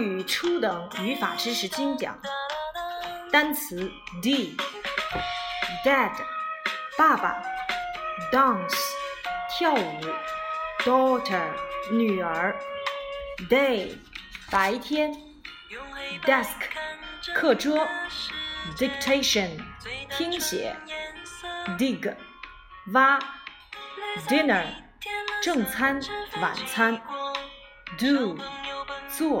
语初等语法知识精讲。单词 d，dad，爸爸；dance，跳舞；daughter，女儿；day，白天；desk，课桌；dictation，听写；dig，挖；dinner，正餐、晚餐；do，做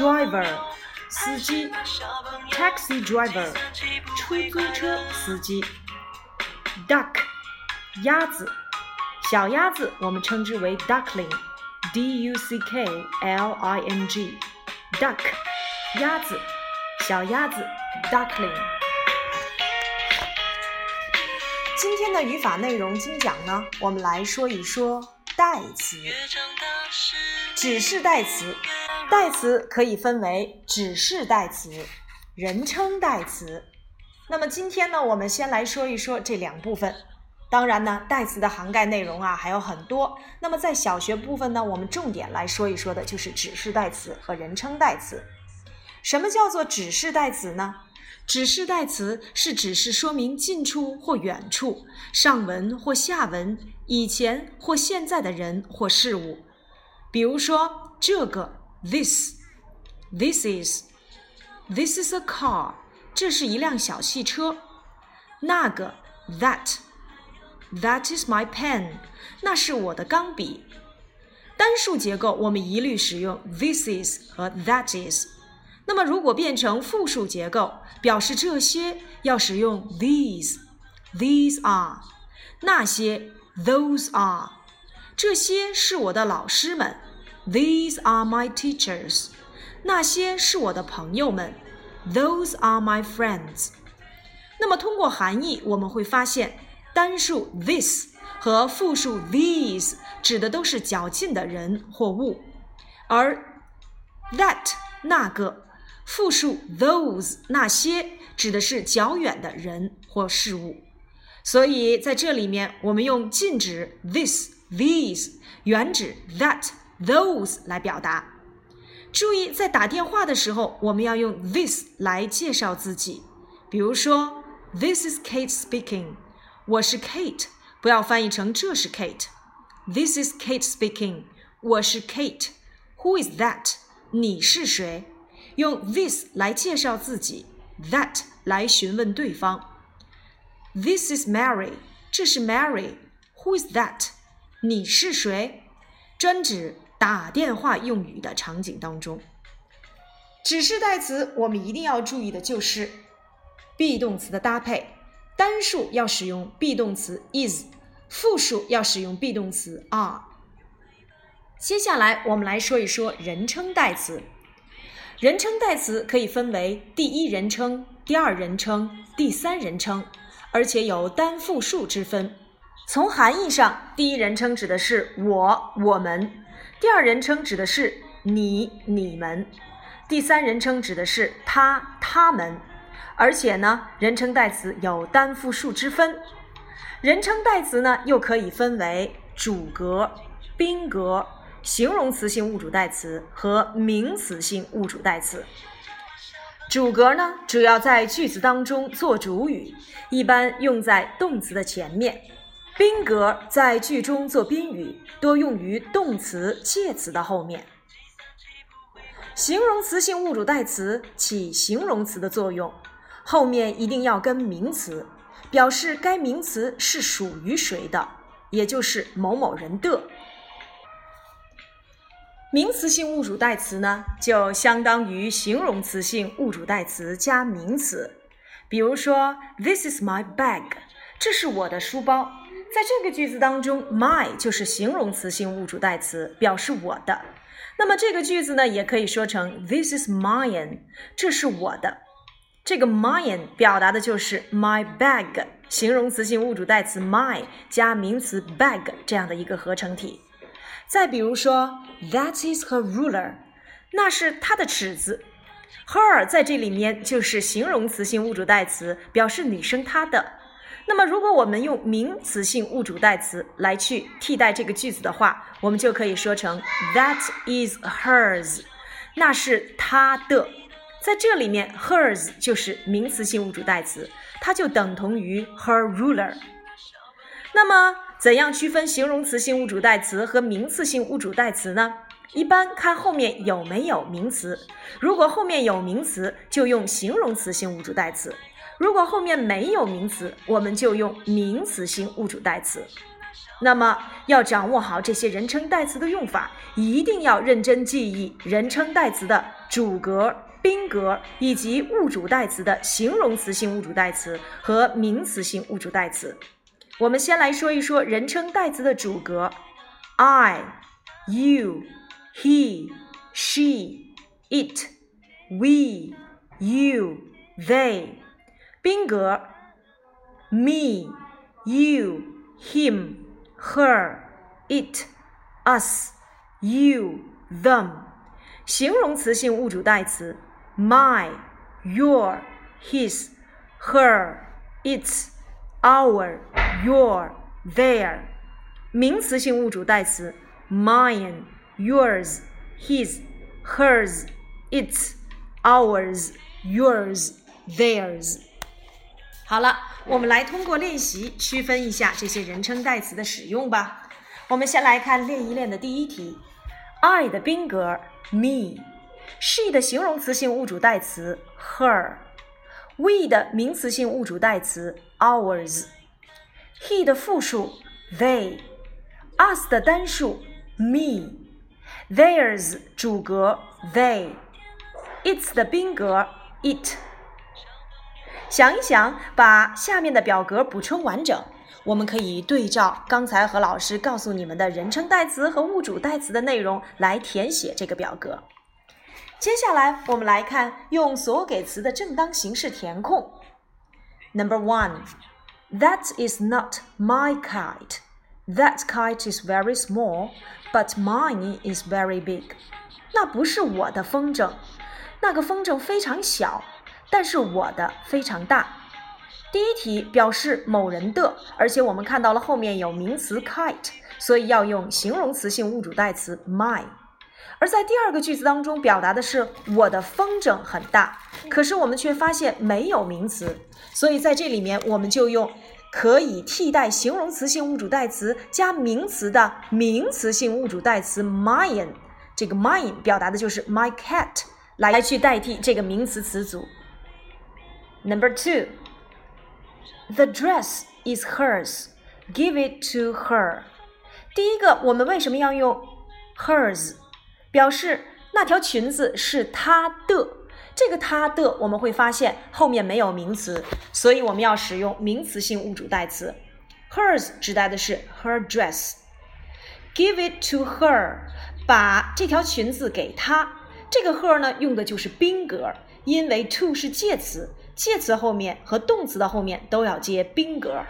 driver 司机，taxi driver 出租车司机，duck 鸭子，小鸭子我们称之为 duckling，d u c k l i n g，duck 鸭子，小鸭子 duckling。今天的语法内容精讲呢，我们来说一说代词，指示代词。代词可以分为指示代词、人称代词。那么今天呢，我们先来说一说这两部分。当然呢，代词的涵盖内容啊还有很多。那么在小学部分呢，我们重点来说一说的就是指示代词和人称代词。什么叫做指示代词呢？指示代词是指示说明近处或远处、上文或下文、以前或现在的人或事物。比如说这个。This, this is, this is a car. 这是一辆小汽车。那个，that, that is my pen. 那是我的钢笔。单数结构我们一律使用 this is 和 that is。那么如果变成复数结构，表示这些要使用 these, these are。那些 those are。这些是我的老师们。 These are my teachers。那些是我的朋友们。Those are my friends。那么通过含义，我们会发现，单数 this 和复数 these 指的都是较近的人或物，而 that 那个复数 those 那些指的是较远的人或事物。所以在这里面，我们用近指 this these，远指 that。Those 来表达。注意，在打电话的时候，我们要用 this 来介绍自己。比如说，This is Kate speaking。我是 Kate，不要翻译成这是 Kate。This is Kate speaking。我是 Kate。Who is that？你是谁？用 this 来介绍自己，that 来询问对方。This is Mary。这是 Mary。Who is that？你是谁？专指。打电话用语的场景当中，指示代词我们一定要注意的就是 be 动词的搭配，单数要使用 be 动词 is，复数要使用 be 动词 are。接下来我们来说一说人称代词，人称代词可以分为第一人称、第二人称、第三人称，而且有单复数之分。从含义上，第一人称指的是我、我们。第二人称指的是你、你们；第三人称指的是他、他们。而且呢，人称代词有单复数之分。人称代词呢，又可以分为主格、宾格、形容词性物主代词和名词性物主代词。主格呢，主要在句子当中做主语，一般用在动词的前面。宾格在句中做宾语，多用于动词、介词的后面。形容词性物主代词起形容词的作用，后面一定要跟名词，表示该名词是属于谁的，也就是某某人的。名词性物主代词呢，就相当于形容词性物主代词加名词。比如说，This is my bag，这是我的书包。在这个句子当中，my 就是形容词性物主代词，表示我的。那么这个句子呢，也可以说成 This is mine，这是我的。这个 mine 表达的就是 my bag，形容词性物主代词 my 加名词 bag 这样的一个合成体。再比如说，That is her ruler，那是她的尺子。her 在这里面就是形容词性物主代词，表示女生她的。那么如果我们用名词性物主代词来去替代这个句子的话，我们就可以说成 That is hers，那是她的。在这里面，hers 就是名词性物主代词，它就等同于 her ruler。那么，怎样区分形容词性物主代词和名词性物主代词呢？一般看后面有没有名词，如果后面有名词，就用形容词性物主代词。如果后面没有名词，我们就用名词性物主代词。那么要掌握好这些人称代词的用法，一定要认真记忆人称代词的主格、宾格以及物主代词的形容词性物主代词和名词性物主代词。我们先来说一说人称代词的主格：I、You、He、She、It、We、You、They。宾格：me、you、him、her、it、us、you、them。形容词性物主代词：my、your、his、her、its、our、your、their。名词性物主代词：mine、yours、his、hers、its、ours、yours、theirs。 好了，我们来通过练习区分一下这些人称代词的使用吧。我们先来看练一练的第一题。：I 的宾格 me，she 的形容词性物主代词 her，we 的名词性物主代词 ours，he 的复数 they，us 的单数 me，theirs 主格 they，its 的宾格 it。想一想，把下面的表格补充完整，我们可以对照刚才何老师告诉你们的人称代词和物主代词的内容来填写这个表格。接下来，我们来看用所给词的正当形式填空。Number one, that is not my kite. That kite is very small, but mine is very big. 那不是我的风筝，那个风筝非常小。但是我的非常大。第一题表示某人的，而且我们看到了后面有名词 kite，所以要用形容词性物主代词 my。而在第二个句子当中表达的是我的风筝很大，可是我们却发现没有名词，所以在这里面我们就用可以替代形容词性物主代词加名词的名词性物主代词 mine。这个 mine 表达的就是 my cat，来去代替这个名词词组。Number two, the dress is hers. Give it to her. 第一个，我们为什么要用 hers，表示那条裙子是她的？这个她的，我们会发现后面没有名词，所以我们要使用名词性物主代词。hers 指代的是 her dress。Give it to her，把这条裙子给她。这个 her 呢，用的就是宾格，因为 to 是介词。介词后面和动词的后面都要接宾格。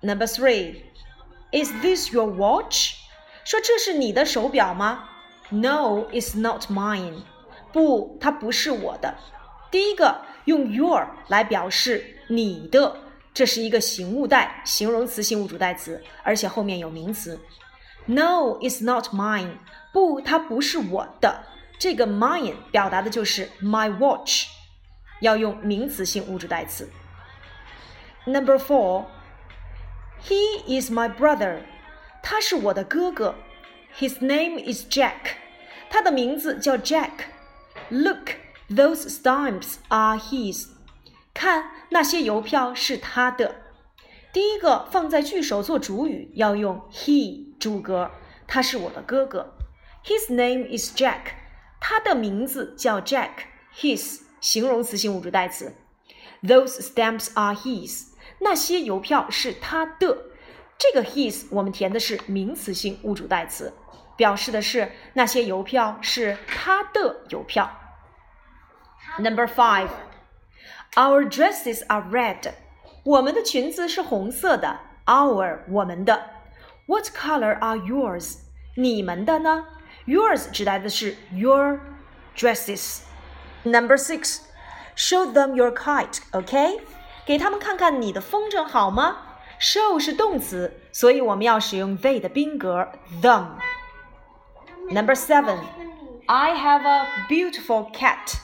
Number three, is this your watch？说这是你的手表吗？No, it's not mine。不，它不是我的。第一个用 your 来表示你的，这是一个形物代，形容词性物主代词，而且后面有名词。No, it's not mine。不，它不是我的。这个 mine 表达的就是 my watch。要用名词性物主代词。Number four, he is my brother，他是我的哥哥。His name is Jack，他的名字叫 Jack。Look, those stamps are his，看那些邮票是他的。第一个放在句首做主语，要用 he 主格，他是我的哥哥。His name is Jack，他的名字叫 Jack。His 形容词性物主代词，Those stamps are his。那些邮票是他的。这个 his 我们填的是名词性物主代词。 表示的是那些邮票是他的邮票。Number five, our dresses are red. 我们的裙子是红色的。Our 我们的。What color are yours? 你们的呢？Yours 指代的是 your dresses。 Number six, show them your kite. OK，给他们看看你的风筝好吗？Show 是动词，所以我们要使用 they 的宾格 them。Number seven, I have a beautiful cat.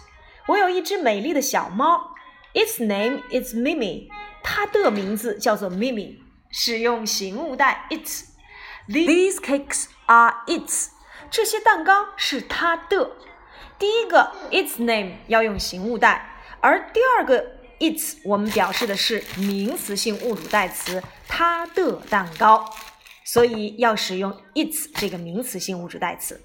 我有一只美丽的小猫。Its name is Mimi. 它的名字叫做 Mimi。使用形物代 its。These cakes are its。这些蛋糕是它的。 第一个 its name 要用形物代，而第二个 its 我们表示的是名词性物主代词，它的蛋糕，所以要使用 its 这个名词性物主代词。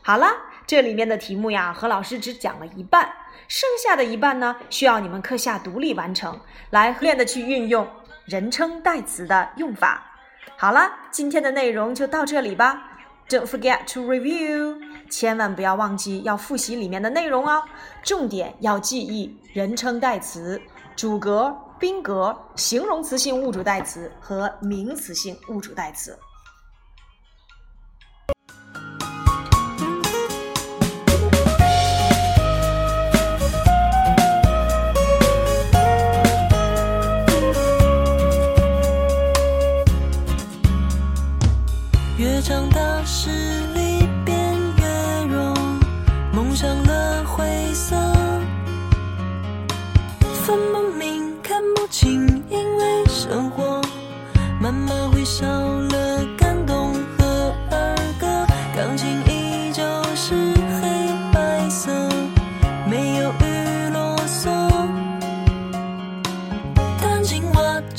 好了，这里面的题目呀，何老师只讲了一半，剩下的一半呢，需要你们课下独立完成，来练的去运用人称代词的用法。好了，今天的内容就到这里吧。Don't forget to review，千万不要忘记要复习里面的内容哦。重点要记忆人称代词、主格、宾格、形容词性物主代词和名词性物主代词。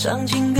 话，唱情